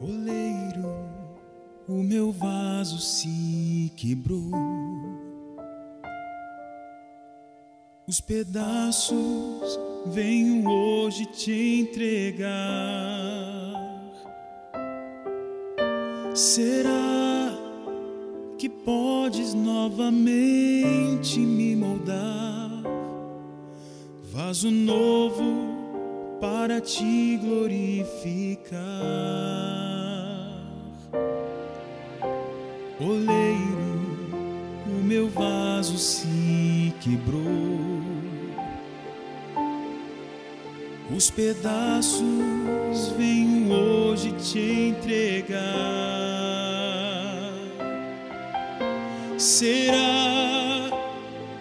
Oleiro, o meu vaso se quebrou. Os pedaços venho hoje te entregar. Será que podes novamente me moldar? Vaso novo para te glorificar. Oleiro, o meu vaso se quebrou. Os pedaços venho hoje te entregar. Será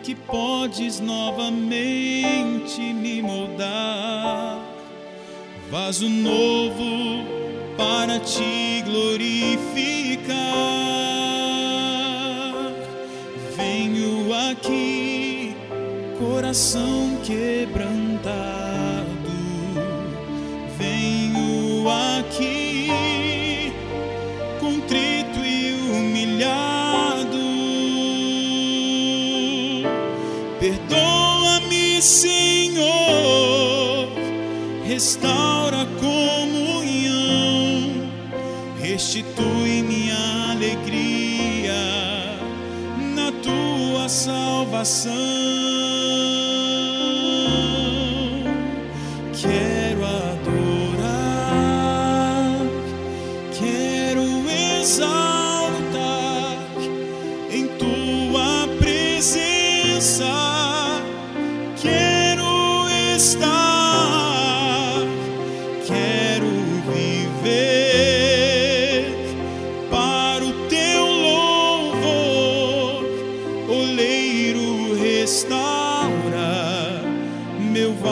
que podes novamente me moldar? Vaso novo para te glorificar. Venho aqui, coração quebrantado. Venho aqui, contrito e humilhado. Perdoa-me, Senhor, restaura a comunhão, restitui minha alegria na tua salvação.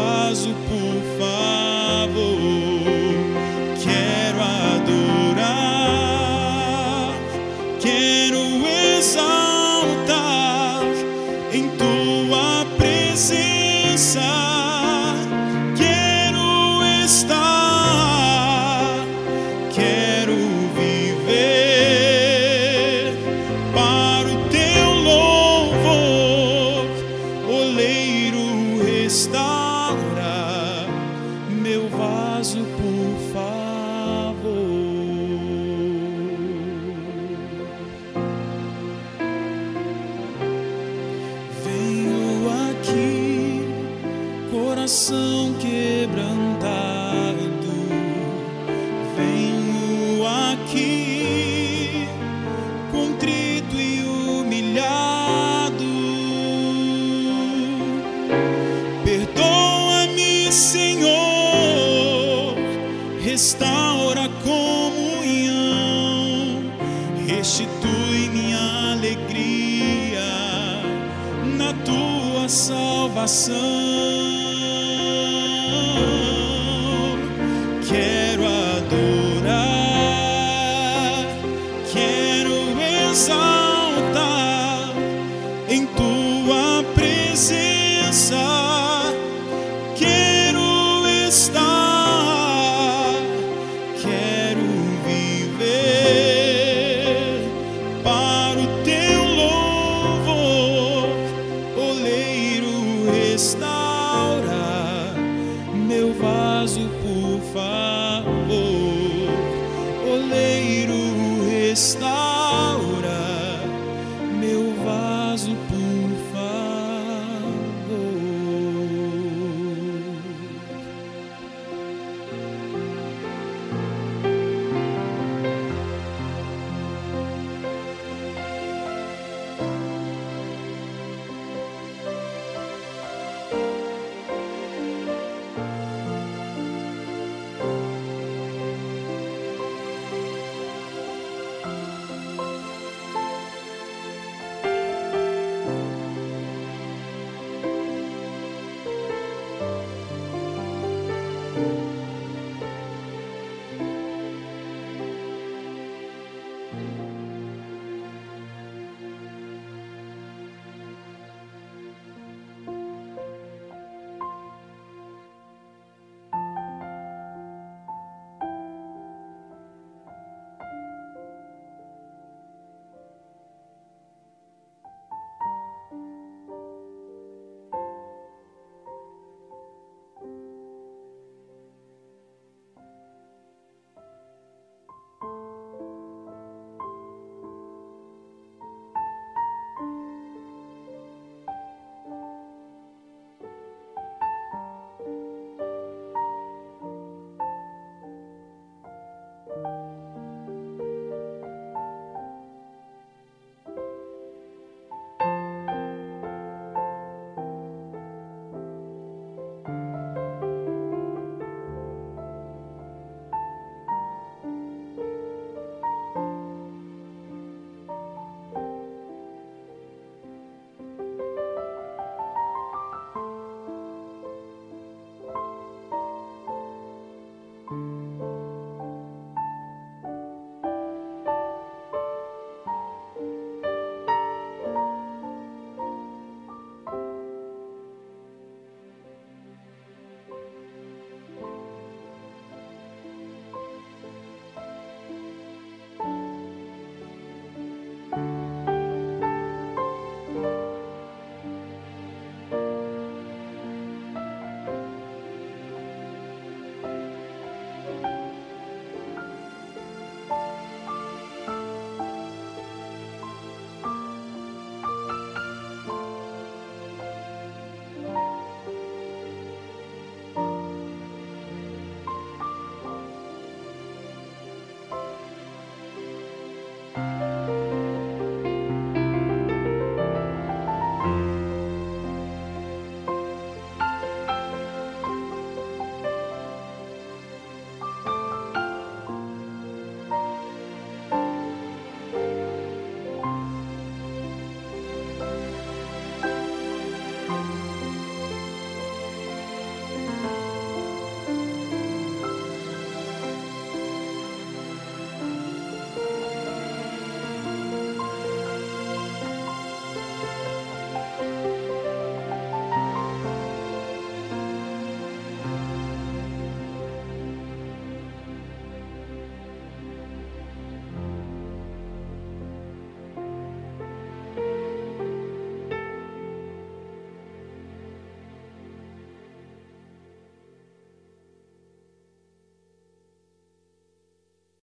Vaso, por favor. Quero adorar, quero exaltar em tua presença. Quero estar, quero viver para o teu louvor. Oleiro meu vaso, por favor. Venho aqui, coração quebrantado. Senhor, restaura comunhão, restitui minha alegria na tua salvação. Quero adorar, quero exaltar em tua presença. Oleiro restaura